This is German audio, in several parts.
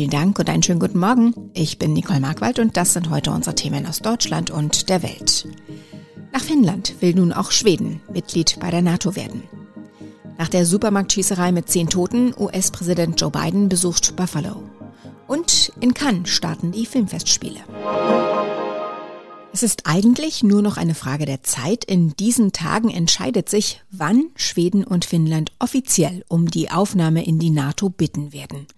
Vielen Dank und einen schönen guten Morgen. Ich bin Nicole Markwald und das sind heute unsere Themen aus Deutschland und der Welt. Nach Finnland will nun auch Schweden Mitglied bei der NATO werden. Nach der Supermarktschießerei mit zehn Toten, US-Präsident Joe Biden besucht Buffalo. Und in Cannes starten die Filmfestspiele. Es ist eigentlich nur noch eine Frage der Zeit. In diesen Tagen entscheidet sich, wann Schweden und Finnland offiziell um die Aufnahme in die NATO bitten werden.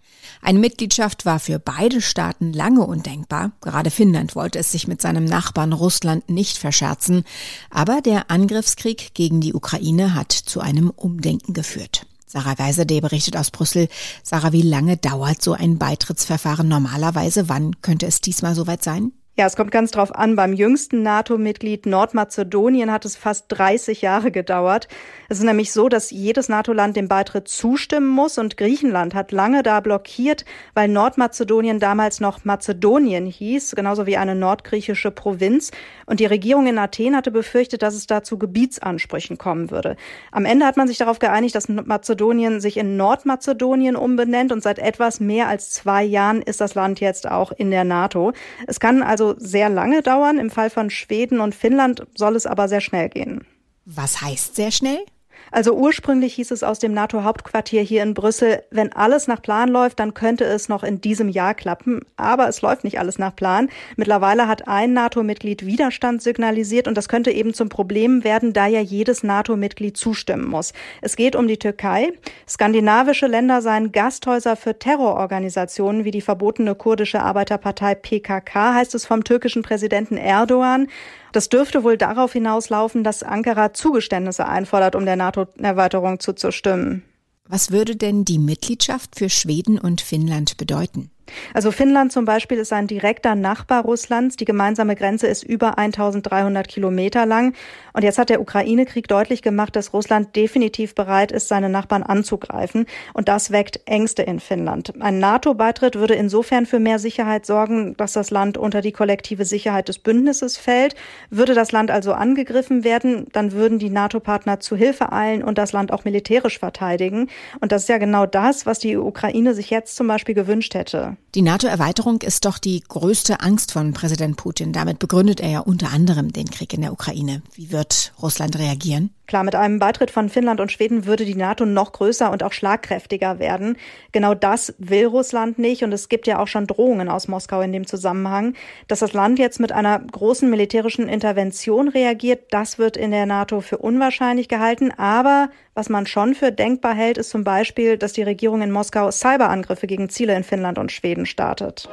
Eine Mitgliedschaft war für beide Staaten lange undenkbar. Gerade Finnland wollte es sich mit seinem Nachbarn Russland nicht verscherzen. Aber der Angriffskrieg gegen die Ukraine hat zu einem Umdenken geführt. Sarah Geiserde berichtet aus Brüssel. Sarah, wie lange dauert so ein Beitrittsverfahren normalerweise? Wann könnte es diesmal soweit sein? Ja, es kommt ganz drauf an. Beim jüngsten NATO-Mitglied Nordmazedonien hat es fast 30 Jahre gedauert. Es ist nämlich so, dass jedes NATO-Land dem Beitritt zustimmen muss und Griechenland hat lange da blockiert, weil Nordmazedonien damals noch Mazedonien hieß, genauso wie eine nordgriechische Provinz. Und die Regierung in Athen hatte befürchtet, dass es da zu Gebietsansprüchen kommen würde. Am Ende hat man sich darauf geeinigt, dass Mazedonien sich in Nordmazedonien umbenennt und seit etwas mehr als zwei Jahren ist das Land jetzt auch in der NATO. Es kann also sehr lange dauern. Im Fall von Schweden und Finnland soll es aber sehr schnell gehen. Was heißt sehr schnell? Also ursprünglich hieß es aus dem NATO-Hauptquartier hier in Brüssel, wenn alles nach Plan läuft, dann könnte es noch in diesem Jahr klappen. Aber es läuft nicht alles nach Plan. Mittlerweile hat ein NATO-Mitglied Widerstand signalisiert und das könnte eben zum Problem werden, da ja jedes NATO-Mitglied zustimmen muss. Es geht um die Türkei. Skandinavische Länder seien Gasthäuser für Terrororganisationen wie die verbotene kurdische Arbeiterpartei PKK, heißt es vom türkischen Präsidenten Erdogan. Das dürfte wohl darauf hinauslaufen, dass Ankara Zugeständnisse einfordert, um der NATO-Erweiterung zuzustimmen. Was würde denn die Mitgliedschaft für Schweden und Finnland bedeuten? Also Finnland zum Beispiel ist ein direkter Nachbar Russlands. Die gemeinsame Grenze ist über 1300 Kilometer lang. Und jetzt hat der Ukraine-Krieg deutlich gemacht, dass Russland definitiv bereit ist, seine Nachbarn anzugreifen. Und das weckt Ängste in Finnland. Ein NATO-Beitritt würde insofern für mehr Sicherheit sorgen, dass das Land unter die kollektive Sicherheit des Bündnisses fällt. Würde das Land also angegriffen werden, dann würden die NATO-Partner zu Hilfe eilen und das Land auch militärisch verteidigen. Und das ist ja genau das, was die Ukraine sich jetzt zum Beispiel gewünscht hätte. Die NATO-Erweiterung ist doch die größte Angst von Präsident Putin. Damit begründet er ja unter anderem den Krieg in der Ukraine. Wie wird Russland reagieren? Klar, mit einem Beitritt von Finnland und Schweden würde die NATO noch größer und auch schlagkräftiger werden. Genau das will Russland nicht und es gibt ja auch schon Drohungen aus Moskau in dem Zusammenhang. Dass das Land jetzt mit einer großen militärischen Intervention reagiert, das wird in der NATO für unwahrscheinlich gehalten. Aber was man schon für denkbar hält, ist zum Beispiel, dass die Regierung in Moskau Cyberangriffe gegen Ziele in Finnland und Schweden startet.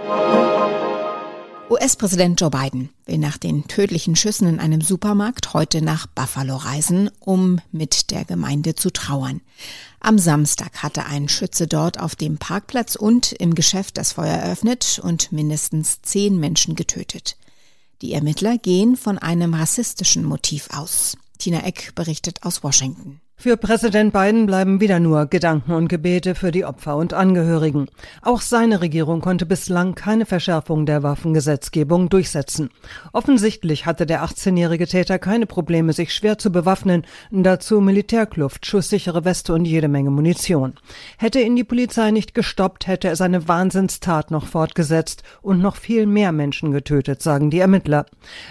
US-Präsident Joe Biden will nach den tödlichen Schüssen in einem Supermarkt heute nach Buffalo reisen, um mit der Gemeinde zu trauern. Am Samstag hatte ein Schütze dort auf dem Parkplatz und im Geschäft das Feuer eröffnet und mindestens zehn Menschen getötet. Die Ermittler gehen von einem rassistischen Motiv aus. Tina Eck berichtet aus Washington. Für Präsident Biden bleiben wieder nur Gedanken und Gebete für die Opfer und Angehörigen. Auch seine Regierung konnte bislang keine Verschärfung der Waffengesetzgebung durchsetzen. Offensichtlich hatte der 18-jährige Täter keine Probleme, sich schwer zu bewaffnen, dazu Militärkluft, schusssichere Weste und jede Menge Munition. Hätte ihn die Polizei nicht gestoppt, hätte er seine Wahnsinnstat noch fortgesetzt und noch viel mehr Menschen getötet, sagen die Ermittler.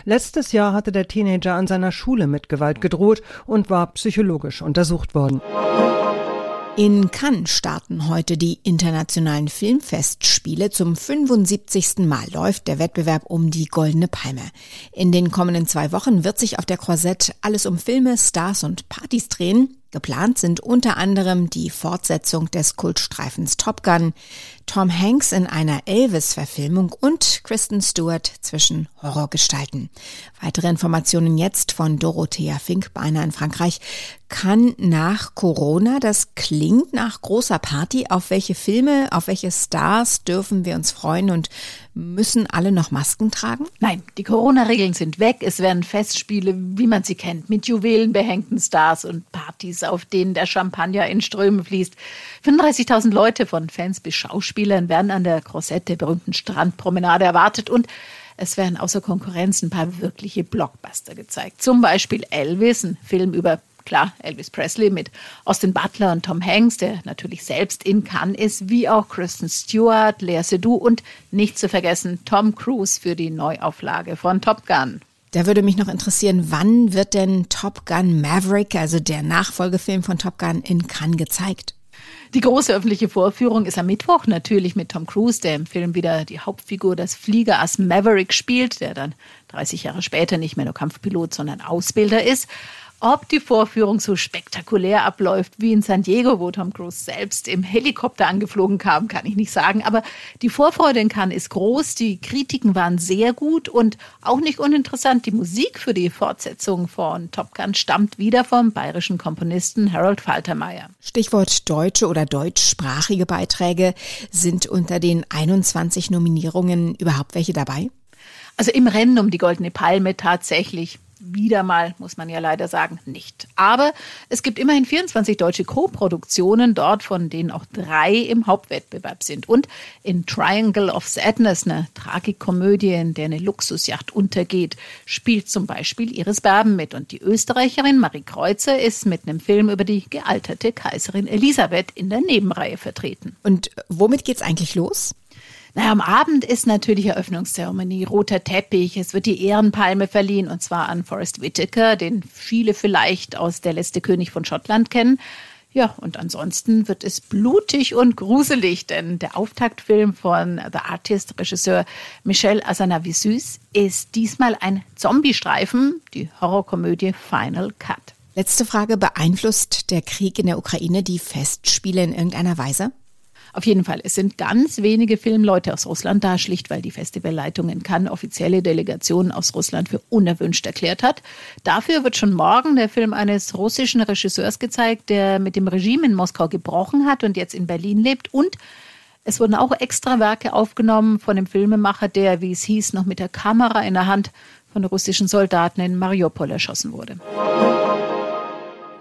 Letztes Jahr hatte der Teenager an seiner Schule mit Gewalt gedroht und war psychologisch unter untersucht worden. In Cannes starten heute die internationalen Filmfestspiele. Zum 75. Mal läuft der Wettbewerb um die Goldene Palme. In den kommenden zwei Wochen wird sich auf der Korsett alles um Filme, Stars und Partys drehen. Geplant sind unter anderem die Fortsetzung des Kultstreifens Top Gun, Tom Hanks in einer Elvis-Verfilmung und Kristen Stewart zwischen Horrorgestalten. Weitere Informationen jetzt von Dorothea Fink, beinahe in Frankreich. Kann nach Corona, das klingt nach großer Party, auf welche Filme, auf welche Stars dürfen wir uns freuen und müssen alle noch Masken tragen? Nein, die Corona-Regeln sind weg. Es werden Festspiele, wie man sie kennt, mit juwelenbehängten Stars und Partys, auf denen der Champagner in Strömen fließt. 35.000 Leute von Fans bis Schauspielern werden an der Croisette, der berühmten Strandpromenade, erwartet und es werden außer Konkurrenz ein paar wirkliche Blockbuster gezeigt. Zum Beispiel Elvis, ein Film über klar, Elvis Presley mit Austin Butler und Tom Hanks, der natürlich selbst in Cannes ist, wie auch Kristen Stewart, Lea Seydoux und nicht zu vergessen Tom Cruise für die Neuauflage von Top Gun. Da würde mich noch interessieren, wann wird denn Top Gun Maverick, also der Nachfolgefilm von Top Gun, in Cannes gezeigt? Die große öffentliche Vorführung ist am Mittwoch natürlich mit Tom Cruise, der im Film wieder die Hauptfigur des Fliegerass Maverick spielt, der dann 30 Jahre später nicht mehr nur Kampfpilot, sondern Ausbilder ist. Ob die Vorführung so spektakulär abläuft wie in San Diego, wo Tom Cruise selbst im Helikopter angeflogen kam, kann ich nicht sagen. Aber die Vorfreude in Cannes ist groß. Die Kritiken waren sehr gut und auch nicht uninteressant. Die Musik für die Fortsetzung von Top Gun stammt wieder vom bayerischen Komponisten Harold Faltermeier. Stichwort deutsche oder deutschsprachige Beiträge. Sind unter den 21 Nominierungen überhaupt welche dabei? Also im Rennen um die Goldene Palme tatsächlich wieder mal, muss man ja leider sagen, nicht. Aber es gibt immerhin 24 deutsche Co-Produktionen dort, von denen auch drei im Hauptwettbewerb sind. Und in Triangle of Sadness, eine Tragikomödie, in der eine Luxusjacht untergeht, spielt zum Beispiel Iris Berben mit. Und die Österreicherin Marie Kreuzer ist mit einem Film über die gealterte Kaiserin Elisabeth in der Nebenreihe vertreten. Und womit geht's eigentlich los? Naja, am Abend ist natürlich Eröffnungszeremonie, roter Teppich, es wird die Ehrenpalme verliehen und zwar an Forrest Whitaker, den viele vielleicht aus Der letzte König von Schottland kennen. Ja, und ansonsten wird es blutig und gruselig, denn der Auftaktfilm von The Artist, Regisseur Michel Azanavicius, ist diesmal ein Zombie-Streifen, die Horrorkomödie Final Cut. Letzte Frage, beeinflusst der Krieg in der Ukraine die Festspiele in irgendeiner Weise? Auf jeden Fall, es sind ganz wenige Filmleute aus Russland da, schlicht weil die Festivalleitung in Cannes offizielle Delegationen aus Russland für unerwünscht erklärt hat. Dafür wird schon morgen der Film eines russischen Regisseurs gezeigt, der mit dem Regime in Moskau gebrochen hat und jetzt in Berlin lebt. Und es wurden auch extra Werke aufgenommen von dem Filmemacher, der, wie es hieß, noch mit der Kamera in der Hand von russischen Soldaten in Mariupol erschossen wurde.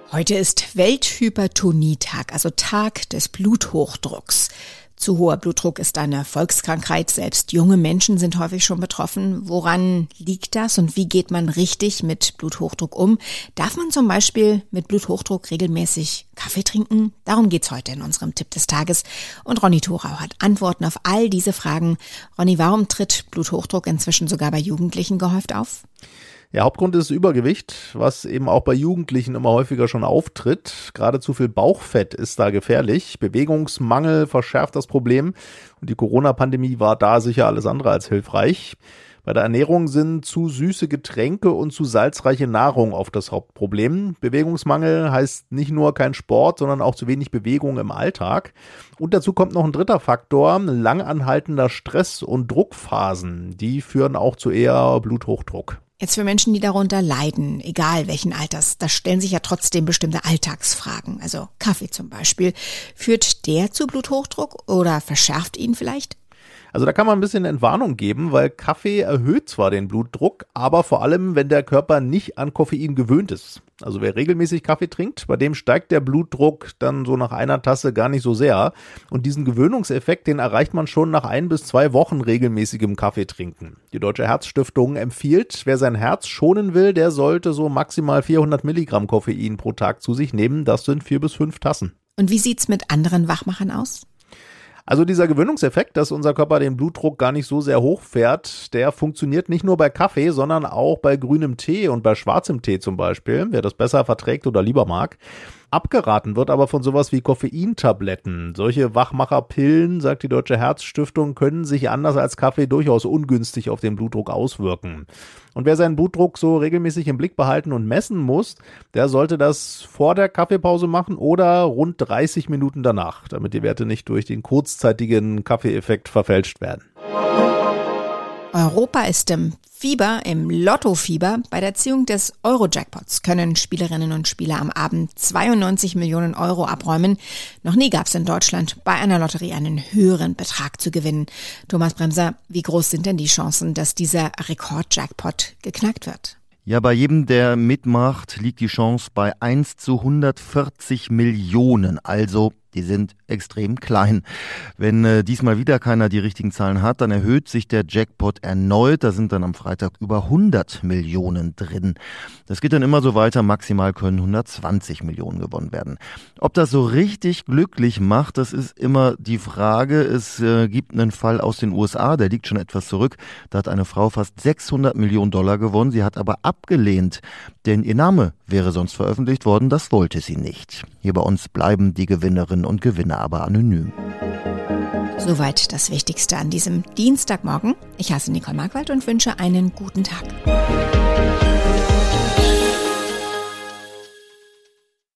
Heute ist Welthypertonietag, also Tag des Bluthochdrucks. Zu hoher Blutdruck ist eine Volkskrankheit. Selbst junge Menschen sind häufig schon betroffen. Woran liegt das und wie geht man richtig mit Bluthochdruck um? Darf man zum Beispiel mit Bluthochdruck regelmäßig Kaffee trinken? Darum geht's heute in unserem Tipp des Tages. Und Ronny Thorau hat Antworten auf all diese Fragen. Ronny, warum tritt Bluthochdruck inzwischen sogar bei Jugendlichen gehäuft auf? Ja, Hauptgrund ist Übergewicht, was eben auch bei Jugendlichen immer häufiger schon auftritt. Gerade zu viel Bauchfett ist da gefährlich. Bewegungsmangel verschärft das Problem und die Corona-Pandemie war da sicher alles andere als hilfreich. Bei der Ernährung sind zu süße Getränke und zu salzreiche Nahrung oft das Hauptproblem. Bewegungsmangel heißt nicht nur kein Sport, sondern auch zu wenig Bewegung im Alltag. Und dazu kommt noch ein dritter Faktor, langanhaltender Stress und Druckphasen. Die führen auch zu eher Bluthochdruck. Jetzt für Menschen, die darunter leiden, egal welchen Alters, da stellen sich ja trotzdem bestimmte Alltagsfragen. Also Kaffee zum Beispiel. Führt der zu Bluthochdruck oder verschärft ihn vielleicht? Also da kann man ein bisschen Entwarnung geben, weil Kaffee erhöht zwar den Blutdruck, aber vor allem, wenn der Körper nicht an Koffein gewöhnt ist. Also wer regelmäßig Kaffee trinkt, bei dem steigt der Blutdruck dann so nach einer Tasse gar nicht so sehr. Und diesen Gewöhnungseffekt, den erreicht man schon nach ein bis zwei Wochen regelmäßigem Kaffee trinken. Die Deutsche Herzstiftung empfiehlt, wer sein Herz schonen will, der sollte so maximal 400 Milligramm Koffein pro Tag zu sich nehmen. Das sind vier bis fünf Tassen. Und wie sieht's mit anderen Wachmachern aus? Also dieser Gewöhnungseffekt, dass unser Körper den Blutdruck gar nicht so sehr hochfährt, der funktioniert nicht nur bei Kaffee, sondern auch bei grünem Tee und bei schwarzem Tee zum Beispiel, wer das besser verträgt oder lieber mag. Abgeraten wird aber von sowas wie Koffeintabletten. Solche Wachmacherpillen, sagt die Deutsche Herzstiftung, können sich anders als Kaffee durchaus ungünstig auf den Blutdruck auswirken. Und wer seinen Blutdruck so regelmäßig im Blick behalten und messen muss, der sollte das vor der Kaffeepause machen oder rund 30 Minuten danach, damit die Werte nicht durch den kurzzeitigen Kaffeeeffekt verfälscht werden. Europa ist im Fieber, im Lottofieber. Bei der Ziehung des Euro-Jackpots können Spielerinnen und Spieler am Abend 92 Millionen Euro abräumen. Noch nie gab es in Deutschland bei einer Lotterie einen höheren Betrag zu gewinnen. Thomas Bremser, wie groß sind denn die Chancen, dass dieser Rekord-Jackpot geknackt wird? Ja, bei jedem, der mitmacht, liegt die Chance bei 1 zu 140 Millionen, also die sind extrem klein. Wenn äh, diesmal wieder keiner die richtigen Zahlen hat, dann erhöht sich der Jackpot erneut. Da sind dann am Freitag über 100 Millionen drin. Das geht dann immer so weiter. Maximal können 120 Millionen gewonnen werden. Ob das so richtig glücklich macht, das ist immer die Frage. Es äh, gibt einen Fall aus den USA, der liegt schon etwas zurück. Da hat eine Frau fast 600 Millionen Dollar gewonnen. Sie hat aber abgelehnt, denn ihr Name wäre sonst veröffentlicht worden. Das wollte sie nicht. Hier bei uns bleiben die Gewinnerinnen und Gewinner aber anonym. Soweit das Wichtigste an diesem Dienstagmorgen. Ich heiße Nicole Markwald und wünsche einen guten Tag.